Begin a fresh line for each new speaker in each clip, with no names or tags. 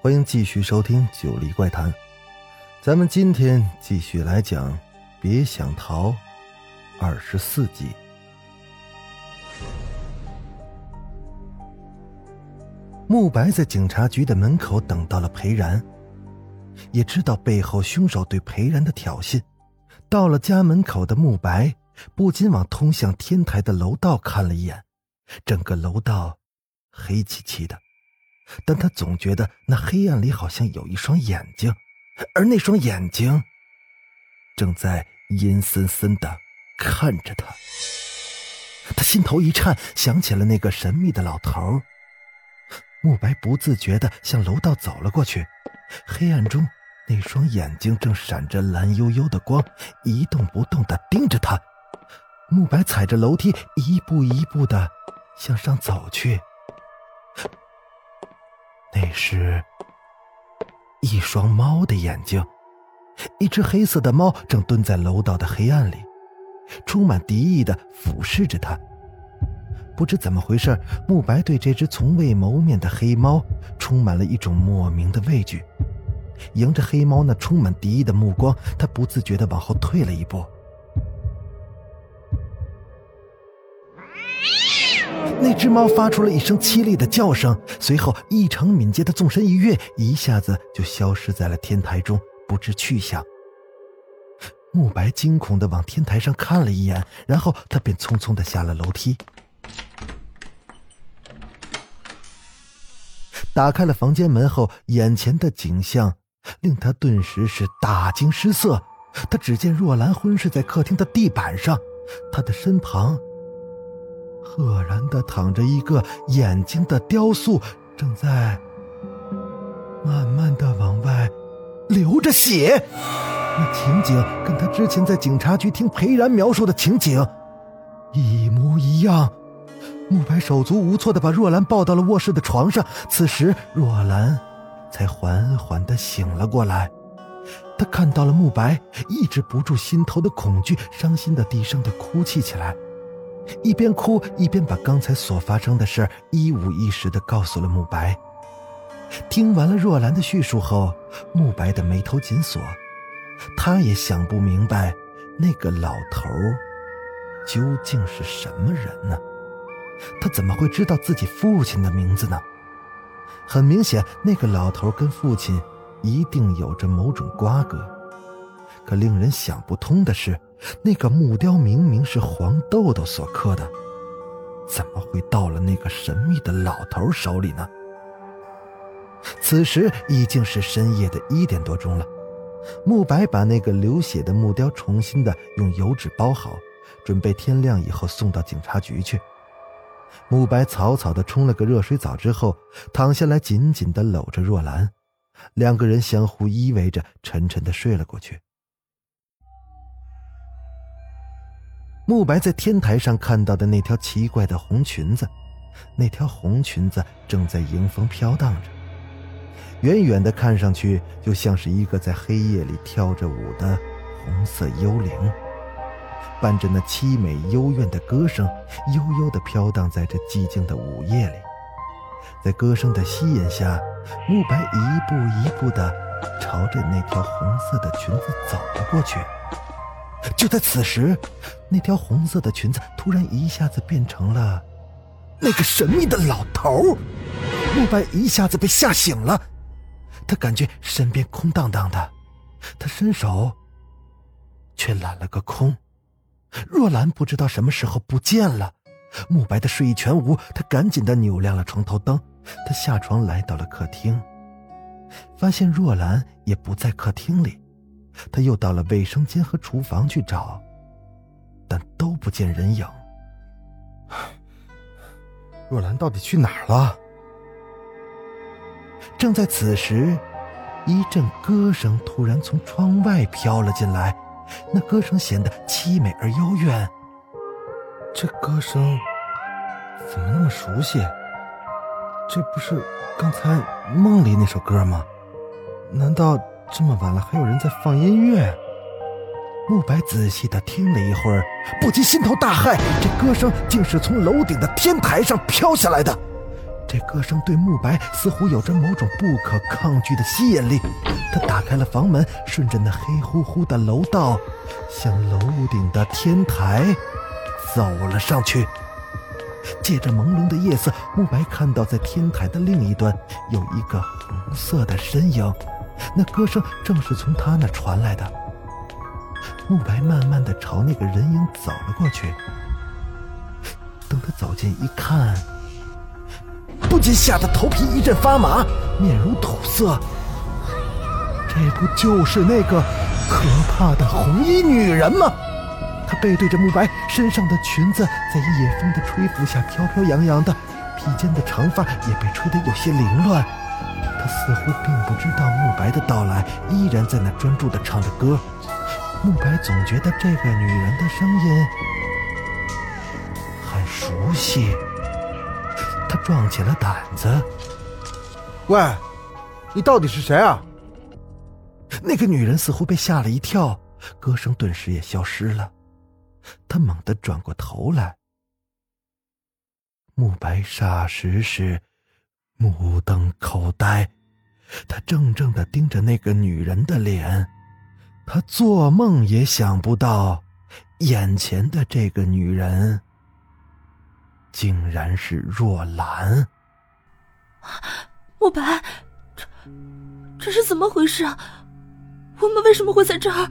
欢迎继续收听《九黎怪谈》。咱们今天继续来讲《别想逃》二十四集。慕白在警察局的门口等到了裴然，也知道背后凶手对裴然的挑衅。到了家门口的慕白不禁往通向天台的楼道看了一眼，整个楼道黑漆漆的，但他总觉得那黑暗里好像有一双眼睛。而那双眼睛正在阴森森的看着他，他心头一颤，想起了那个神秘的老头。慕白不自觉的向楼道走了过去，黑暗中那双眼睛正闪着蓝幽幽的光，一动不动的盯着他。慕白踩着楼梯，一步一步的向上走去，那是。一双猫的眼睛，一只黑色的猫正蹲在楼道的黑暗里，充满敌意的俯视着他。不知怎么回事，慕白对这只从未谋面的黑猫充满了一种莫名的畏惧。迎着黑猫那充满敌意的目光，他不自觉的往后退了一步。那只猫发出了一声凄厉的叫声，随后异常敏捷的纵身一跃，一下子就消失在了天台中，不知去向。慕白惊恐的往天台上看了一眼，然后他便匆匆的下了楼梯，打开了房间门后，眼前的景象令他顿时是大惊失色。他只见若兰昏睡在客厅的地板上，他的身旁。赫然的躺着一个眼睛的雕塑，正在慢慢的往外流着血。那情景跟他之前在警察局听裴然描述的情景一模一样。慕白手足无措的把若兰抱到了卧室的床上。此时若兰才缓缓的醒了过来。她看到了慕白，抑制不住心头的恐惧，伤心的低声的哭泣起来。一边哭一边把刚才所发生的事一五一十的告诉了慕白。听完了若兰的叙述后，慕白的眉头紧锁，他也想不明白那个老头究竟是什么人呢？他怎么会知道自己父亲的名字呢？很明显，那个老头跟父亲一定有着某种瓜葛。可令人想不通的是。那个木雕明明是黄豆豆所刻的，怎么会到了那个神秘的老头手里呢？此时已经是深夜的一点多钟了。慕白把那个流血的木雕重新的用油纸包好，准备天亮以后送到警察局去。慕白草草的冲了个热水澡之后，躺下来紧紧的搂着若兰，两个人相互依偎着，沉沉的睡了过去。慕白在天台上看到的那条奇怪的红裙子，那条红裙子正在迎风飘荡着，远远的看上去就像是一个在黑夜里跳着舞的红色幽灵，伴着那凄美幽怨的歌声，悠悠的飘荡在这寂静的午夜里。在歌声的吸引下，慕白一步一步的朝着那条红色的裙子走了过去。就在此时，那条红色的裙子突然一下子变成了那个神秘的老头。慕白一下子被吓醒了，他感觉身边空荡荡的，他伸手却揽了个空。若兰不知道什么时候不见了，慕白的睡意全无，他赶紧的扭亮了床头灯，他下床来到了客厅，发现若兰也不在客厅里。他又到了卫生间和厨房去找，但都不见人影。若兰到底去哪儿了？正在此时，一阵歌声突然从窗外飘了进来，那歌声显得凄美而幽怨。
这歌声怎么那么熟悉？这不是刚才梦里那首歌吗？难道这么晚了还有人在放音乐？
慕白仔细的听了一会儿，不禁心头大骇，这歌声竟是从楼顶的天台上飘下来的。这歌声对慕白似乎有着某种不可抗拒的吸引力。他打开了房门，顺着那黑乎乎的楼道，向楼顶的天台走了上去。借着朦胧的夜色，慕白看到在天台的另一端有一个红色的身影，那歌声正是从他那传来的。慕白慢慢的朝那个人影走了过去。等他走近一看，不禁吓得头皮一阵发麻，面如土色。这不就是那个可怕的红衣女人吗？她背对着慕白，身上的裙子在夜风的吹拂下飘飘扬扬的，披肩的长发也被吹得有些凌乱。她似乎并不知道慕白的到来，依然在那专注地唱着歌。慕白总觉得这个女人的声音很熟悉，他壮起了胆子。
喂，你到底是谁啊？
那个女人似乎被吓了一跳，歌声顿时也消失了。他猛地转过头来，慕白霎时是目瞪口呆，他怔怔的盯着那个女人的脸。他做梦也想不到，眼前的这个女人竟然是若兰。
慕白，这这是怎么回事啊？我们为什么会在这儿？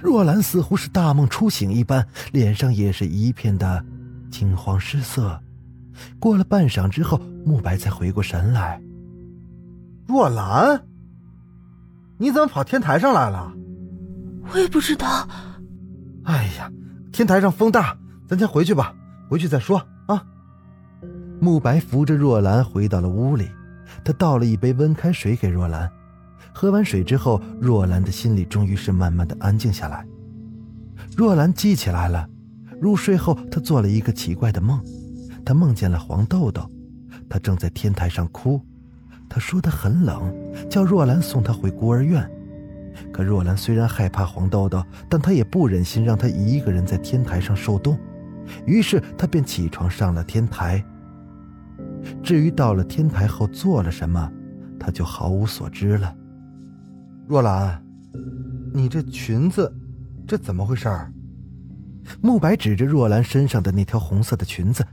若兰似乎是大梦初醒一般，脸上也是一片的惊慌失色。过了半晌之后，慕白才回过神来。
若兰。你怎么跑天台上来了？
我也不知道。
哎呀，天台上风大，咱先回去吧，回去再说啊。
慕白扶着若兰回到了屋里，他倒了一杯温开水给若兰。喝完水之后，若兰的心里终于是慢慢的安静下来。若兰记起来了，入睡后她做了一个奇怪的梦，她梦见了黄豆豆，她正在天台上哭。他说的很冷，叫若兰送他回孤儿院。可若兰虽然害怕黄豆豆，但她也不忍心让他一个人在天台上受冻，于是她便起床上了天台。至于到了天台后做了什么，他就毫无所知了。
若兰，你这裙子，这怎么回事？
慕白指着若兰身上的那条红色的裙子。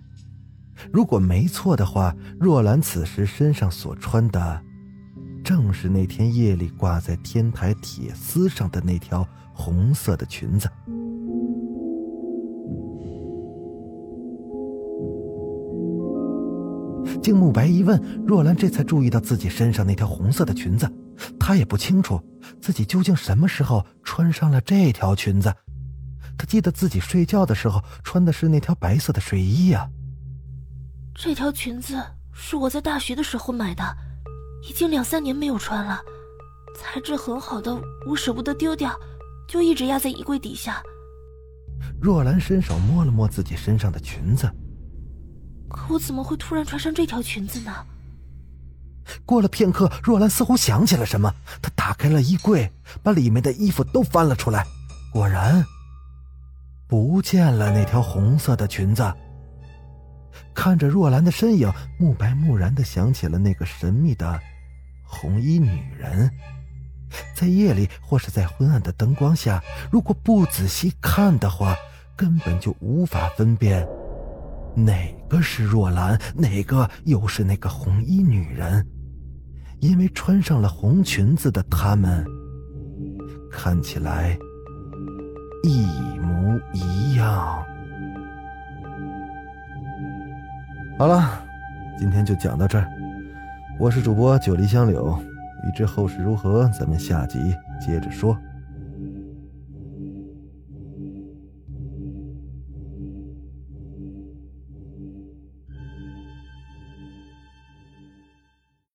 如果没错的话，若兰此时身上所穿的，正是那天夜里挂在天台铁丝上的那条红色的裙子。经慕白一问，若兰这才注意到自己身上那条红色的裙子。她也不清楚自己究竟什么时候穿上了这条裙子。她记得自己睡觉的时候穿的是那条白色的睡衣呀。
这条裙子是我在大学的时候买的，已经两三年没有穿了，材质很好的，我舍不得丢掉，就一直压在衣柜底下。
若兰伸手摸了摸自己身上的裙子，
可我怎么会突然穿上这条裙子呢？
过了片刻，若兰似乎想起了什么，她打开了衣柜，把里面的衣服都翻了出来，果然不见了那条红色的裙子。看着若兰的身影，慕白蓦然的想起了那个神秘的红衣女人。在夜里或是在昏暗的灯光下，如果不仔细看的话，根本就无法分辨哪个是若兰，哪个又是那个红衣女人。因为穿上了红裙子的她们，看起来一模一样。好了，今天就讲到这儿。我是主播九黎香柳，欲知后事如何，咱们下集接着说。